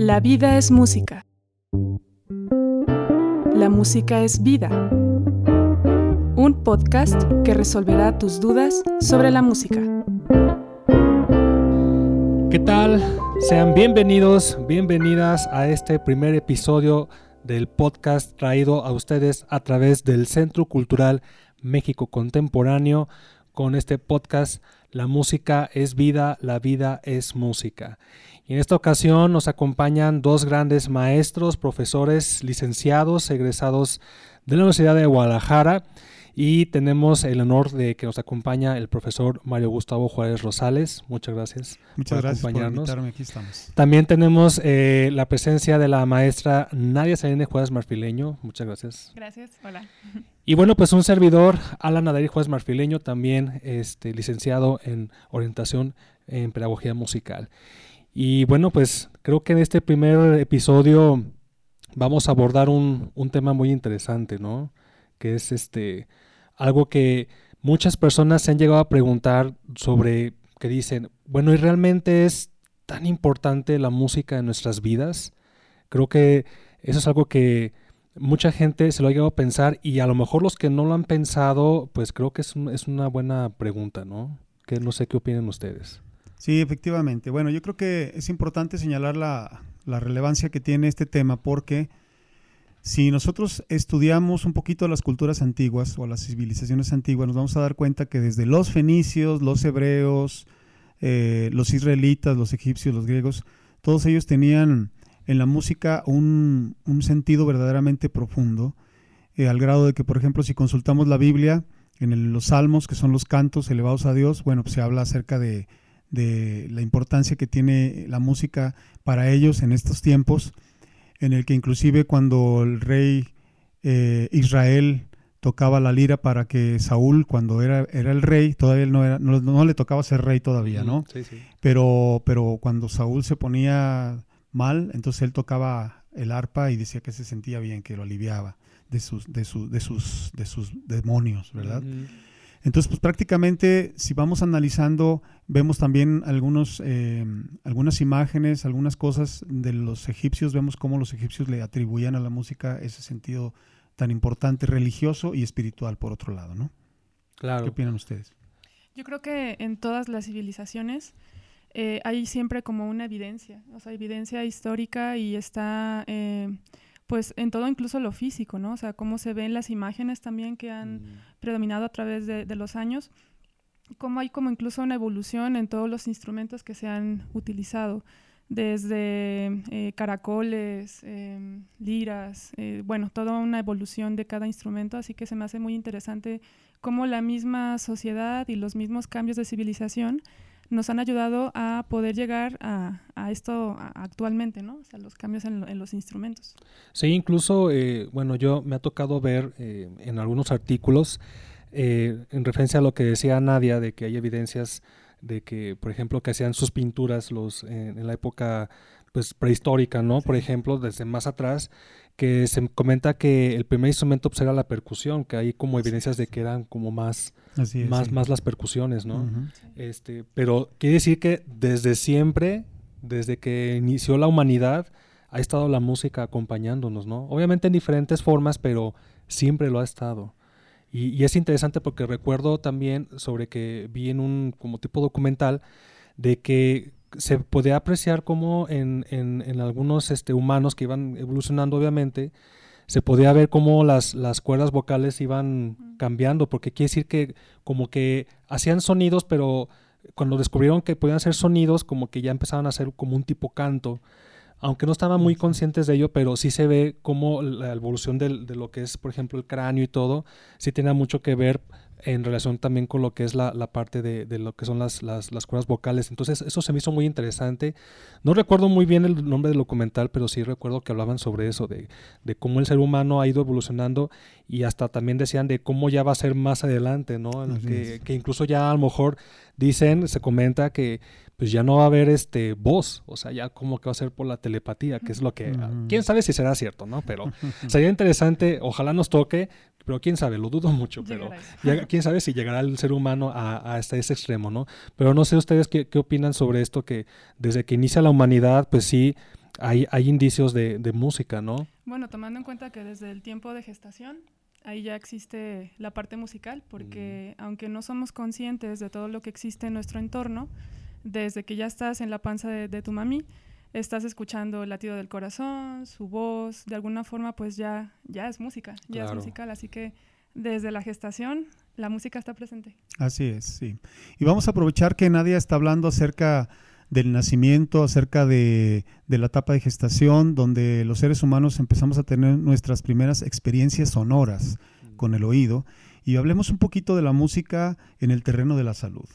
La vida es música. La música es vida. Un podcast que resolverá tus dudas sobre la música. ¿Qué tal? Sean bienvenidos, bienvenidas a este primer episodio del podcast traído a ustedes a través del Centro Cultural México Contemporáneo con este podcast La música es vida, la vida es música. Y en esta ocasión nos acompañan dos grandes maestros, profesores, licenciados, egresados de la Universidad de Guadalajara y tenemos el honor de que nos acompaña el profesor Mario Gustavo Juárez Rosales. Muchas gracias. Muchas gracias acompañarnos. por invitarme. Aquí estamos. También tenemos eh, la presencia de la maestra Nadia Selene Juárez Marfileño. Muchas gracias. Gracias. Hola. Y bueno, pues un servidor, Alan Adair Juárez Marfileño, también este, licenciado en orientación en pedagogía musical. Y bueno, pues creo que en este primer episodio vamos a abordar un, un tema muy interesante, ¿no? Que es este algo que muchas personas se han llegado a preguntar sobre, que dicen, bueno, ¿y realmente es tan importante la música en nuestras vidas? Creo que eso es algo que mucha gente se lo ha llegado a pensar y a lo mejor los que no lo han pensado, pues creo que es, es una buena pregunta, ¿no? Que no sé qué opinan ustedes. Sí, efectivamente. Bueno, yo creo que es importante señalar la, la relevancia que tiene este tema porque si nosotros estudiamos un poquito las culturas antiguas o las civilizaciones antiguas, nos vamos a dar cuenta que desde los fenicios, los hebreos, eh, los israelitas, los egipcios, los griegos, todos ellos tenían en la música un, sentido verdaderamente profundo, eh, al grado de que, por ejemplo, si consultamos la Biblia, en los salmos, que son los cantos elevados a Dios, bueno, pues se habla acerca de, de la importancia que tiene la música para ellos en estos tiempos en el que inclusive cuando el rey eh, Israel tocaba la lira para que Saúl, cuando era, era el rey, todavía no, era, no, le tocaba ser rey todavía, ¿no? Sí, sí. Pero, pero cuando Saúl se ponía mal, entonces él tocaba el arpa y decía que se sentía bien, que lo aliviaba de sus, de, su, de sus, de sus demonios, ¿verdad? Entonces, pues prácticamente, si vamos analizando, vemos también algunos, eh, algunas imágenes, algunas cosas de los egipcios, vemos cómo los egipcios le atribuían a la música ese sentido tan importante, religioso y espiritual, por otro lado, ¿no? Claro. ¿Qué opinan ustedes? Yo creo que en todas las civilizaciones eh, hay siempre como una evidencia, o sea, evidencia histórica y está... Eh, pues en todo incluso lo físico, ¿no? O sea, cómo se ven las imágenes también que han mm. predominado a través de, los años, cómo hay como incluso una evolución en todos los instrumentos que se han utilizado, desde eh, caracoles, em, liras, eh, bueno, toda una evolución de cada instrumento, así que se me hace muy interesante cómo la misma sociedad y los mismos cambios de civilización nos han ayudado a poder llegar a, esto actualmente, ¿no? O sea, los cambios en, los instrumentos. Sí, incluso, eh, bueno, yo me ha tocado ver eh, en algunos artículos, eh, en referencia a lo que decía Nadia, de que hay evidencias de que, por ejemplo, que hacían sus pinturas los en la época pues prehistórica, ¿no? Por ejemplo, desde más atrás, que se comenta que el primer instrumento pues, era la percusión, que hay como evidencias de que eran como más, más, más las percusiones, ¿no? este, pero quiere decir que desde siempre, desde que inició la humanidad, ha estado la música acompañándonos, ¿no? Obviamente en diferentes formas, pero siempre lo ha estado. Y, y, es interesante porque recuerdo también sobre que vi en un como tipo documental de que se podía apreciar como en, en, algunos este, humanos que iban evolucionando, obviamente, se podía ver cómo las, las cuerdas vocales iban cambiando, porque quiere decir que como que hacían sonidos, pero cuando descubrieron que podían hacer sonidos, como que ya empezaban a hacer como un tipo canto. Aunque no estaban muy conscientes de ello, pero sí se ve como la evolución de, de lo que es, por ejemplo, el cráneo y todo, sí tiene mucho que ver en relación también con lo que es la, parte de, lo que son las, las, cuerdas vocales. Entonces eso se me hizo muy interesante. No recuerdo muy bien el nombre del documental, pero sí recuerdo que hablaban sobre eso, de, cómo el ser humano ha ido evolucionando y hasta también decían de cómo ya va a ser más adelante, ¿no? Que, que, incluso ya a lo mejor dicen, se comenta que pues ya no va a haber este voz, o sea, ya como que va a ser por la telepatía, que es lo que, quién sabe si será cierto, ¿no? Pero sería interesante, ojalá nos toque, pero quién sabe, lo dudo mucho, pero quién sabe si llegará el ser humano a, hasta ese extremo, ¿no? Pero no sé ustedes qué, qué, opinan sobre esto, que desde que inicia la humanidad, pues sí, hay, hay indicios de, de música, ¿no? Bueno, tomando en cuenta que desde el tiempo de gestación, ahí ya existe la parte musical, porque aunque no somos conscientes de todo lo que existe en nuestro entorno, desde que ya estás en la panza de, tu mami, estás escuchando el latido del corazón, su voz, de alguna forma pues ya, ya es música, ya es musical, así que desde la gestación la música está presente. Así es, sí. Y vamos a aprovechar que Nadia está hablando acerca del nacimiento, acerca de, de, la etapa de gestación, donde los seres humanos empezamos a tener nuestras primeras experiencias sonoras con el oído. Y hablemos un poquito de la música en el terreno de la salud.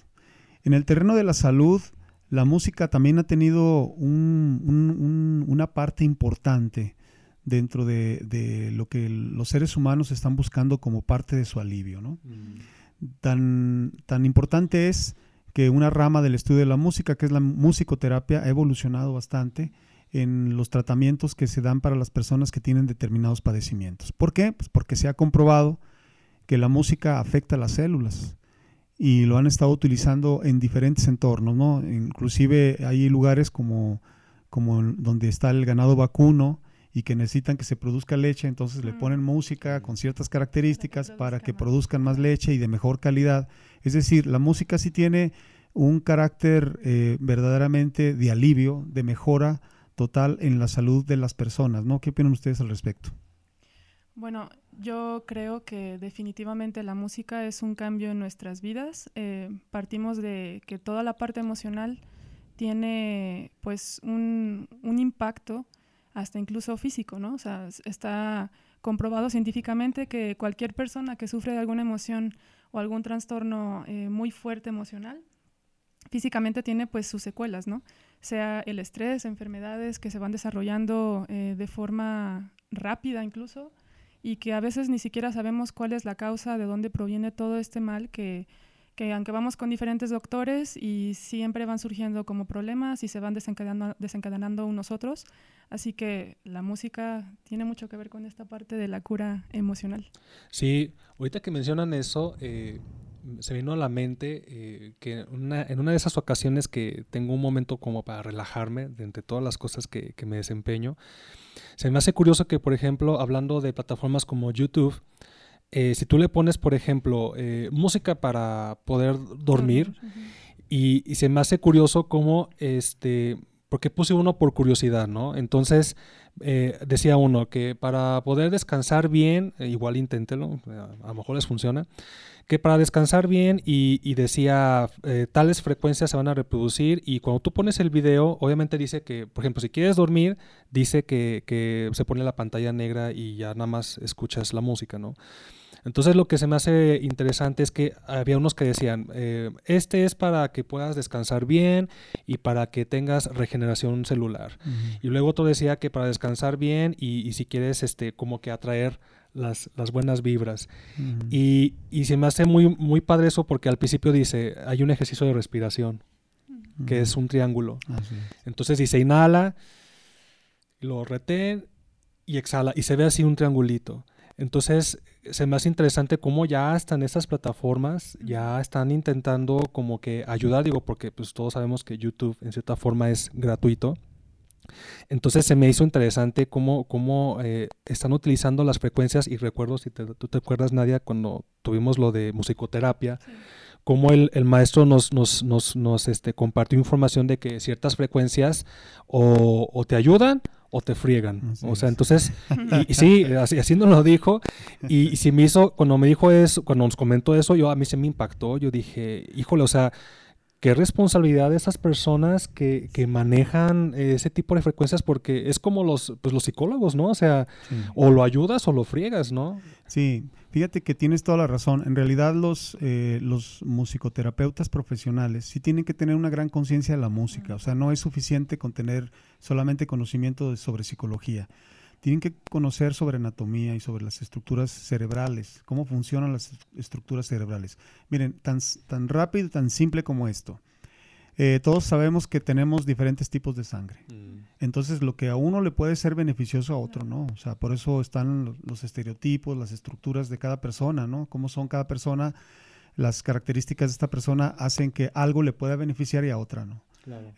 En el terreno de la salud, la música también ha tenido una parte importante dentro de, lo que los seres humanos están buscando como parte de su alivio. ¿no? Mm. Tan, tan importante es que una rama del estudio de la música, que es la musicoterapia, ha evolucionado bastante en los tratamientos que se dan para las personas que tienen determinados padecimientos. ¿Por qué? Pues porque se ha comprobado que la música afecta a las células y lo han estado utilizando en diferentes entornos, ¿no? Inclusive hay lugares como, como donde está el ganado vacuno y que necesitan que se produzca leche, entonces le ponen música con ciertas características para que produzcan más leche y de mejor calidad. Es decir, la música sí tiene un carácter eh, verdaderamente de alivio, de mejora total en la salud de las personas, ¿no? ¿Qué opinan ustedes al respecto? Bueno, yo creo que definitivamente la música es un cambio en nuestras vidas. Eh, partimos de que toda la parte emocional tiene pues un, impacto hasta incluso físico, ¿no? O sea, está comprobado científicamente que cualquier persona que sufre de alguna emoción o algún trastorno eh, muy fuerte emocional, físicamente tiene pues sus secuelas, ¿no? Sea el estrés, enfermedades que se van desarrollando eh, de forma rápida incluso, y que a veces ni siquiera sabemos cuál es la causa, de dónde proviene todo este mal, que, que aunque vamos con diferentes doctores y siempre van surgiendo como problemas y se van desencadenando, desencadenando unos otros. Así que la música tiene mucho que ver con esta parte de la cura emocional. Sí, ahorita que mencionan eso, eh, se vino a la mente eh, que en una de esas ocasiones que tengo un momento como para relajarme de entre todas las cosas que, que, me desempeño, se me hace curioso que, por ejemplo, hablando de plataformas como YouTube, eh, si tú le pones, por ejemplo, eh, música para poder dormir, y, y, se me hace curioso cómo, este, porque puse uno por curiosidad, ¿no? Entonces, decía uno que para poder descansar bien, igual inténtelo, a lo mejor les funciona, que para descansar bien y, decía eh, tales frecuencias se van a reproducir y cuando tú pones el video, obviamente dice que, por ejemplo, si quieres dormir, dice que, se pone la pantalla negra y ya nada más escuchas la música, ¿no? Entonces lo que se me hace interesante es que había unos que decían, eh, este es para que puedas descansar bien y para que tengas regeneración celular. Y luego otro decía que para descansar bien y, y, si quieres este, como que atraer las, las buenas vibras. y, y, se me hace muy, muy padre eso porque al principio dice, hay un ejercicio de respiración, que es un triángulo. Entonces dice, inhala, lo retén y exhala, y se ve así un triangulito. Entonces, se me hace interesante cómo ya están estas plataformas, ya están intentando como que ayudar, digo, porque pues todos sabemos que YouTube en cierta forma es gratuito. Entonces se me hizo interesante cómo, cómo eh, están utilizando las frecuencias y recuerdo, si tú te acuerdas, Nadia, cuando tuvimos lo de musicoterapia, cómo el, el, maestro nos, nos, nos, nos este, compartió información de que ciertas frecuencias o, o te ayudan o te friegan. o sea, entonces, y, sí, así, así, nos lo dijo. Y, y si me hizo, cuando me dijo eso, cuando nos comentó eso, yo a mí se me impactó. Yo dije, híjole, o sea, qué responsabilidad de esas personas que, que, manejan ese tipo de frecuencias, porque es como los, pues los psicólogos, ¿no? O sea, o lo ayudas o lo friegas, ¿no? Sí, fíjate que tienes toda la razón. En realidad los, eh, los musicoterapeutas profesionales sí tienen que tener una gran conciencia de la música, o sea, no es suficiente con tener solamente conocimiento sobre psicología tienen que conocer sobre anatomía y sobre las estructuras cerebrales, cómo funcionan las estructuras cerebrales. Miren, tan, tan rápido, tan simple como esto. Eh, todos sabemos que tenemos diferentes tipos de sangre. Mm. Entonces, lo que a uno le puede ser beneficioso a otro, ¿no? O sea, por eso están los, estereotipos, las estructuras de cada persona, ¿no? Cómo son cada persona, las características de esta persona hacen que algo le pueda beneficiar y a otra, ¿no?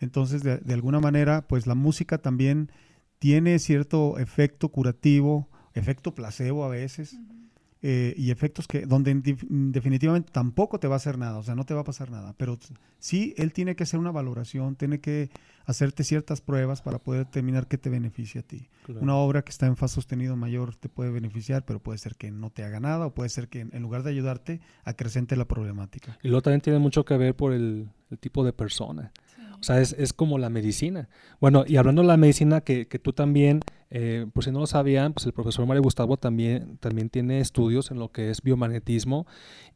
Entonces, de, de, alguna manera, pues la música también tiene cierto efecto curativo, efecto placebo a veces, eh, y efectos que donde definitivamente tampoco te va a hacer nada, o sea, no te va a pasar nada, pero sí él tiene que hacer una valoración, tiene que hacerte ciertas pruebas para poder determinar qué te beneficia a ti. Una obra que está en fa sostenido mayor te puede beneficiar, pero puede ser que no te haga nada o puede ser que en lugar de ayudarte acrecente la problemática. Y luego también tiene mucho que ver por el, tipo de persona. O sea, es, como la medicina. Bueno, y hablando de la medicina, que, que tú también, eh, por si no lo sabían, pues el profesor Mario Gustavo también, también tiene estudios en lo que es biomagnetismo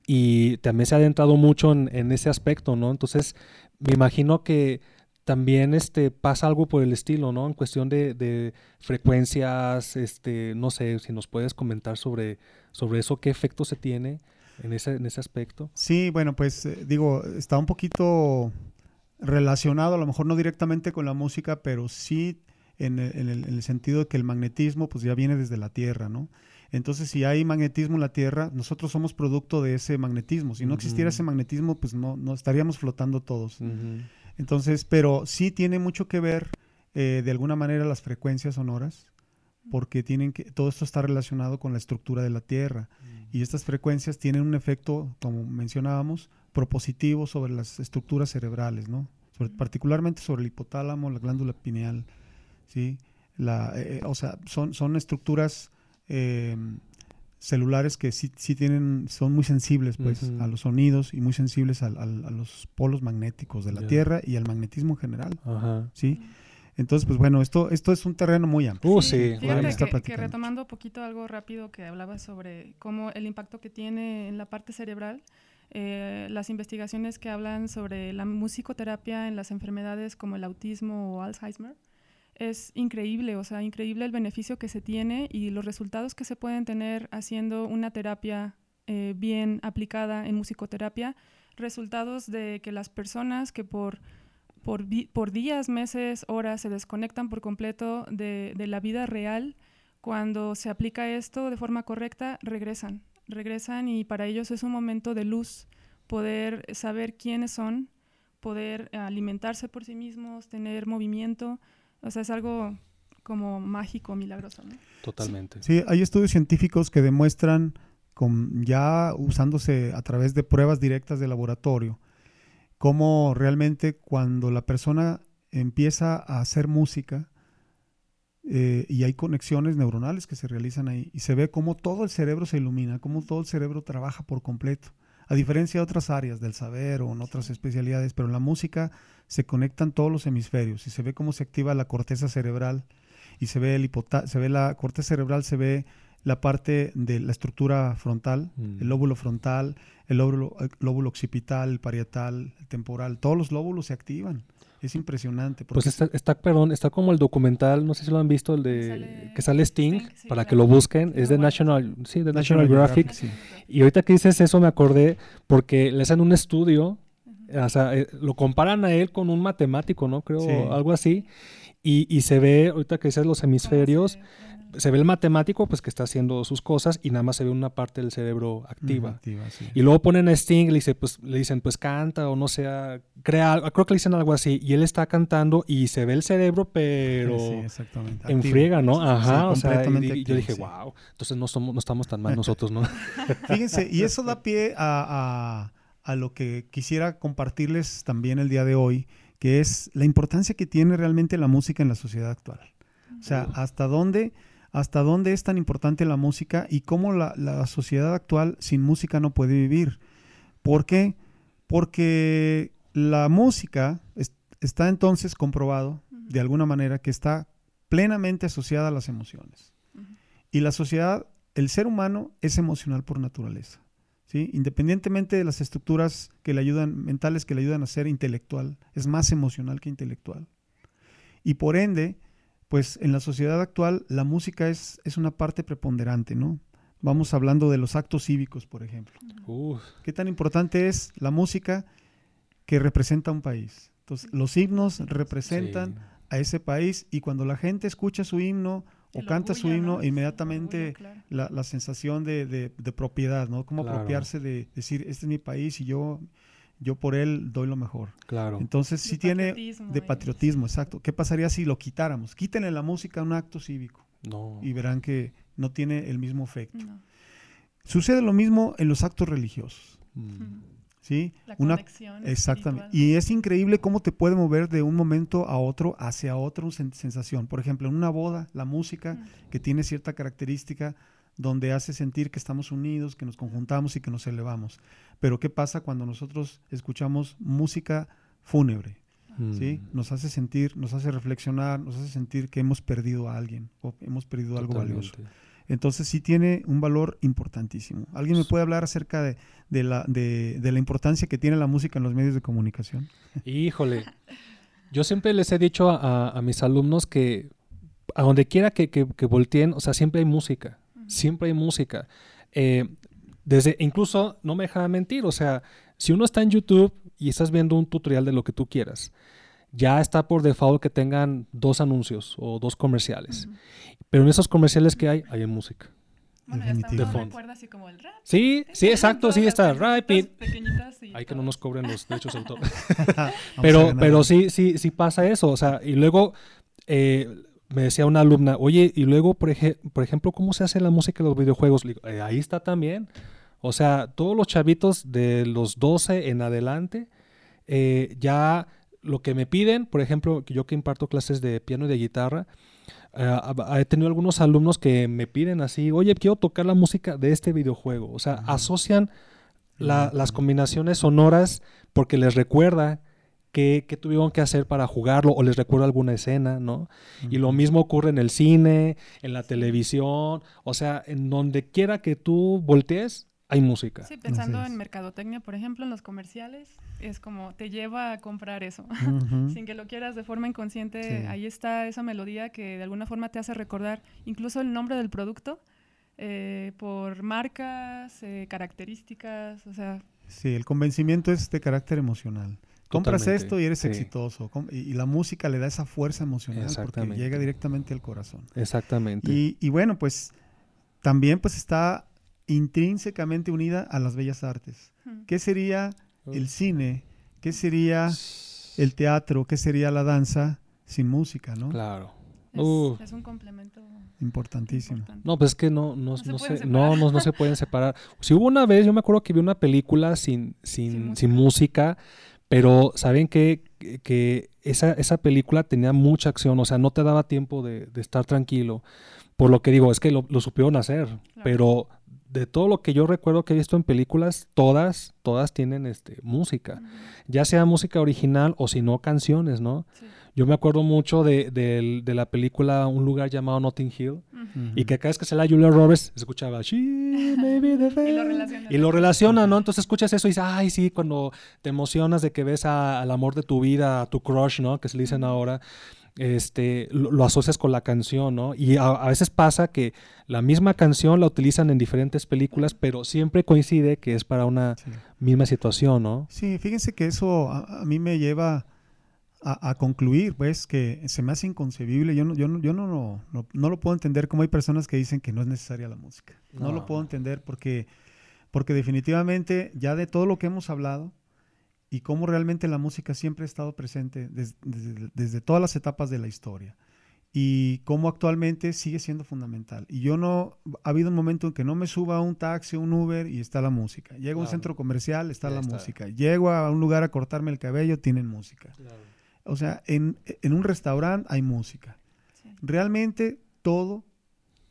y también se ha adentrado mucho en, en ese aspecto, ¿no? Entonces, me imagino que también este, pasa algo por el estilo, ¿no? En cuestión de, de, frecuencias, este, no sé, si nos puedes comentar sobre, sobre eso, qué efecto se tiene en ese, en ese aspecto. Sí, bueno, pues eh, digo, está un poquito relacionado, a lo mejor no directamente con la música, pero sí en el, sentido de que el magnetismo pues ya viene desde la Tierra, ¿no? Entonces, si hay magnetismo en la Tierra, nosotros somos producto de ese magnetismo. Si no existiera ese magnetismo, pues no, no estaríamos flotando todos. Entonces, pero sí tiene mucho que ver eh, de alguna manera las frecuencias sonoras, porque tienen que, todo esto está relacionado con la estructura de la Tierra. Y estas frecuencias tienen un efecto, como mencionábamos, propositivo sobre las estructuras cerebrales, ¿no? particularmente sobre el hipotálamo, la glándula pineal, ¿sí? La, eh, eh, o sea, son, son estructuras eh, celulares que sí, sí, tienen, son muy sensibles pues, a los sonidos y muy sensibles a, los polos magnéticos de la Tierra y al magnetismo en general. ¿sí? Entonces, pues bueno, esto, esto es un terreno muy amplio. Uh, sí, que, que, retomando un poquito algo rápido que hablaba sobre cómo el impacto que tiene en la parte cerebral, eh, las investigaciones que hablan sobre la musicoterapia en las enfermedades como el autismo o Alzheimer, es increíble, o sea, increíble el beneficio que se tiene y los resultados que se pueden tener haciendo una terapia eh, bien aplicada en musicoterapia, resultados de que las personas que por, por, por días, meses, horas se desconectan por completo de, de la vida real, cuando se aplica esto de forma correcta, regresan regresan y para ellos es un momento de luz, poder saber quiénes son, poder alimentarse por sí mismos, tener movimiento, o sea, es algo como mágico, milagroso. Totalmente. Sí, hay estudios científicos que demuestran, con, ya usándose a través de pruebas directas de laboratorio, cómo realmente cuando la persona empieza a hacer música, eh, y hay conexiones neuronales que se realizan ahí y se ve cómo todo el cerebro se ilumina, cómo todo el cerebro trabaja por completo. A diferencia de otras áreas del saber o en otras especialidades, pero en la música se conectan todos los hemisferios y se ve cómo se activa la corteza cerebral y se ve el se ve la corteza cerebral, se ve la parte de la estructura frontal, el mm. lóbulo frontal, el lóbulo, el lóbulo occipital, el parietal, el temporal, todos los lóbulos se activan. Es impresionante. Pues está, está, perdón, está como el documental, no sé si lo han visto, el de que sale Sting, para que lo busquen, es de National, sí, de National, Geographic. Y ahorita que dices eso me acordé porque le hacen un estudio, o sea, eh, lo comparan a él con un matemático, ¿no? Creo, algo así. Y, y, se ve, ahorita que dices los hemisferios, se ve el matemático pues que está haciendo sus cosas y nada más se ve una parte del cerebro activa. Y luego ponen a Sting y le, dice, pues, le dicen pues canta o no sea, crea algo, creo que le dicen algo así y él está cantando y se ve el cerebro pero en friega, ¿no? Ajá, o sea, y, yo dije, wow, entonces no, somos, no estamos tan mal nosotros, ¿no? Fíjense, y eso da pie a, a, a lo que quisiera compartirles también el día de hoy, que es la importancia que tiene realmente la música en la sociedad actual. O sea, hasta dónde hasta dónde es tan importante la música y cómo la, sociedad actual sin música no puede vivir. ¿Por qué? Porque la música está entonces comprobado de alguna manera que está plenamente asociada a las emociones. Y la sociedad, el ser humano es emocional por naturaleza. ¿Sí? Independientemente de las estructuras que le ayudan, mentales que le ayudan a ser intelectual, es más emocional que intelectual. Y por ende, pues en la sociedad actual la música es, es una parte preponderante, ¿no? Vamos hablando de los actos cívicos, por ejemplo. ¿Qué tan importante es la música que representa un país? Entonces, los himnos representan a ese país y cuando la gente escucha su himno o canta su himno, inmediatamente la, sensación de, propiedad, ¿no? Cómo apropiarse de decir, este es mi país y yo yo por él doy lo mejor. Claro. Entonces sí tiene patriotismo de patriotismo, exacto. ¿Qué pasaría si lo quitáramos? Quítenle la música a un acto cívico no. y verán que no tiene el mismo efecto. No. Sucede lo mismo en los actos religiosos, Mm. ¿Sí? La Una- conexión Exactamente. espiritual. Y es increíble cómo te puede mover de un momento a otro hacia otra sen- sensación. Por ejemplo, en una boda, la música Mm. que tiene cierta característica donde hace sentir que estamos unidos, que nos conjuntamos y que nos elevamos. Pero ¿qué pasa cuando nosotros escuchamos música fúnebre? ¿sí? Mm. Nos hace sentir, nos hace reflexionar, nos hace sentir que hemos perdido a alguien o hemos perdido algo valioso. Entonces sí tiene un valor importantísimo. ¿Alguien me puede hablar acerca de, de la, de, de la importancia que tiene la música en los medios de comunicación? Híjole. Yo siempre les he dicho a, a mis alumnos que a donde quiera que, que, que volteen, o sea, siempre hay música. Siempre hay música. Eh, desde, incluso, no me deja mentir, o sea, si uno está en YouTube y estás viendo un tutorial de lo que tú quieras, ya está por default que tengan dos anuncios o dos comerciales. Pero en esos comerciales que hay, hay música. Bueno, ya. De fondo. recuerda así como el rap. Sí, sí, exacto, sí, está y Hay que no nos cobren los derechos de autor. Pero, pero sí, sí, sí pasa eso. O sea, y luego eh, me decía una alumna, oye, y luego, por, eje- por ejemplo, ¿cómo se hace la música en los videojuegos? Digo, "Eh, ahí está también. O sea, todos los chavitos de los 12 en adelante, eh, ya lo que me piden, por ejemplo, yo que imparto clases de piano y de guitarra, eh, he tenido algunos alumnos que me piden así, oye, quiero tocar la música de este videojuego. O sea, asocian la- las combinaciones sonoras porque les recuerda qué, qué tuvieron que hacer para jugarlo o les recuerda alguna escena, ¿no? Y lo mismo ocurre en el cine, en la televisión, o sea, en donde quiera que tú voltees, hay música. Sí, pensando Así es. en mercadotecnia, por ejemplo, en los comerciales, es como te lleva a comprar eso. Ujú. Sin que lo quieras de forma inconsciente, Sí. ahí está esa melodía que de alguna forma te hace recordar incluso el nombre del producto eh, por marcas, eh, características, o sea, Sí, el convencimiento es de carácter emocional. Compras Totalmente, esto y eres sí. exitoso. Y, y la música le da esa fuerza emocional porque Exactamente. llega directamente al corazón. Exactamente. Y, y bueno, pues también pues está intrínsecamente unida a las bellas artes. ¿Qué sería el cine? ¿Qué sería el teatro? ¿Qué sería la danza sin música? ¿no? Claro. es, Uh. es un complemento Importantísimo. importante. No, pues es que no, no, No se no pueden se, separar. no, no, no se pueden separar. Si hubo una vez, yo me acuerdo que vi una película sin, Sin sin, música. sin música, pero ¿saben qué? Que, que esa, esa película tenía mucha acción, o sea, no te daba tiempo de, de estar tranquilo. Por lo que digo, es que lo, lo supieron hacer, pero de todo lo que yo recuerdo que he visto en películas, todas, todas tienen este, música, ya sea música original o si no canciones, ¿no? sí. Yo me acuerdo mucho de, de la película Un lugar llamado Notting Hill, y que cada vez que se la Julia Roberts, se escuchaba She may be the Y lo best". relaciona. Y lo relaciona, ¿no? Entonces escuchas eso y dices, ay, sí, cuando te emocionas de que ves a- al amor de tu vida, a tu crush, ¿no? Que se le dicen ahora, este, lo, lo asocias con la canción, ¿no? Y a, a veces pasa que la misma canción la utilizan en diferentes películas, pero siempre coincide que es para una Sí. misma situación, ¿no? Sí, fíjense que eso a, a mí me lleva a, a concluir, pues, que se me hace inconcebible. Yo no, yo no, yo no, no, no- no lo puedo entender como hay personas que dicen que no es necesaria la música. No, No. lo puedo entender porque, porque definitivamente ya de todo lo que hemos hablado y cómo realmente la música siempre ha estado presente des- desde, desde todas las etapas de la historia y cómo actualmente sigue siendo fundamental. Y yo no, ha habido un momento en que no me suba a un taxi, un Uber y está la música. Llego a un centro comercial, está Ya la está. música. Llego a un lugar a cortarme el cabello, tienen música. O sea, en, en un restaurante hay música. Sí. Realmente todo,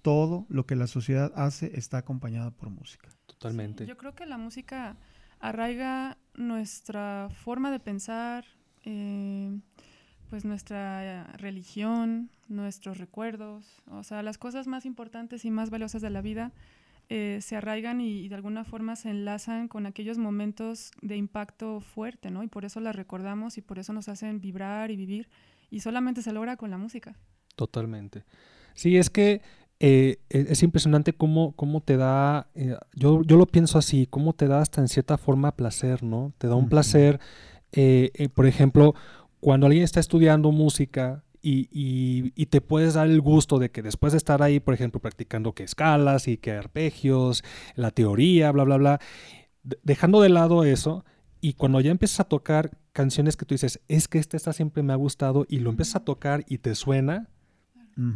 todo lo que la sociedad hace está acompañado por música. Totalmente. Sí, yo creo que la música arraiga nuestra forma de pensar, eh, pues nuestra religión, nuestros recuerdos, o sea, las cosas más importantes y más valiosas de la vida eh, se arraigan y, y de alguna forma se enlazan con aquellos momentos de impacto fuerte, ¿no? Y por eso las recordamos y por eso nos hacen vibrar y vivir. Y solamente se logra con la música. Totalmente. Sí, es que eh, e- es impresionante cómo, cómo te da, eh, yo, yo lo pienso así, cómo te da hasta en cierta forma placer, ¿no? Te da un placer, eh, eh, por ejemplo, cuando alguien está estudiando música y, y- y te puedes dar el gusto de que después de estar ahí, por ejemplo, practicando que escalas y que arpegios, la teoría, bla, bla, bla, de- dejando de lado eso, Y cuando ya empiezas a tocar canciones que tú dices, es que esta, esta siempre me ha gustado, y lo empiezas a tocar y te suena,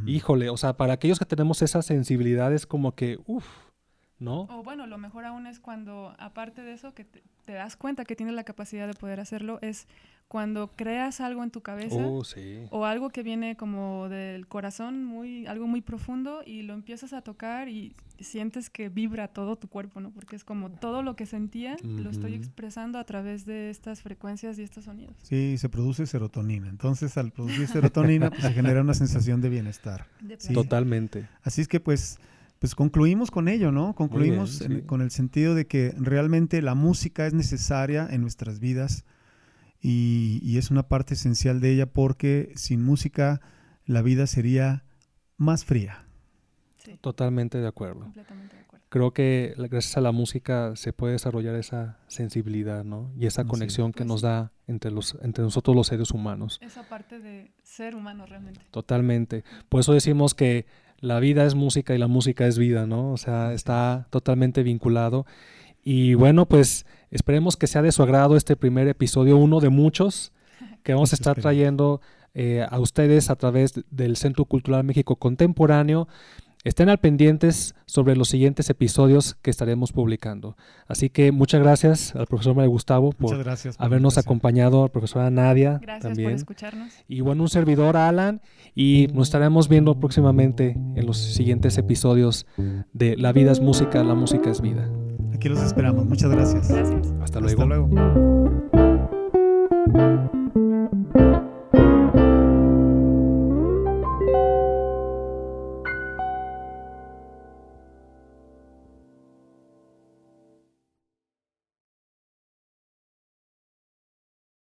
Híjole, o sea, para aquellos que tenemos esa sensibilidad es como que, uff, ¿no? O bueno, lo mejor aún es cuando, aparte de eso, que te, te das cuenta que tienes la capacidad de poder hacerlo, es cuando creas algo en tu cabeza Oh, sí. o algo que viene como del corazón, muy, algo muy profundo, y lo empiezas a tocar y sientes que vibra todo tu cuerpo, ¿no? Porque es como todo lo que sentía, lo estoy expresando a través de estas frecuencias y estos sonidos. Sí, se produce serotonina. Entonces, al producir serotonina, pues, se genera una sensación de bienestar. De Sí. placer. Totalmente. Así es que, pues, pues concluimos con ello, ¿no? Concluimos bien, en- sí. con el sentido de que realmente la música es necesaria en nuestras vidas y, y es una parte esencial de ella porque sin música la vida sería más fría. Sí, Totalmente de acuerdo. completamente de acuerdo. Creo que gracias a la música se puede desarrollar esa sensibilidad, ¿no? Y esa conexión que Pues nos da entre, los, entre nosotros los seres humanos. Esa parte de ser humano realmente. Totalmente. Por eso decimos que la vida es música y la música es vida, ¿no? O sea, está totalmente vinculado. Y bueno, pues esperemos que sea de su agrado este primer episodio, uno de muchos que vamos a estar trayendo eh, a ustedes a través del Centro Cultural México Contemporáneo. Estén al pendientes sobre los siguientes episodios que estaremos publicando. Así que muchas gracias al profesor Mario Gustavo por gracias. habernos acompañado, a la profesora Nadia Gracias también. por escucharnos. Y bueno, un servidor, Alan, y nos estaremos viendo próximamente en los siguientes episodios de La vida es música, la música es vida. Aquí los esperamos. Muchas gracias. Gracias. Hasta luego. Hasta luego.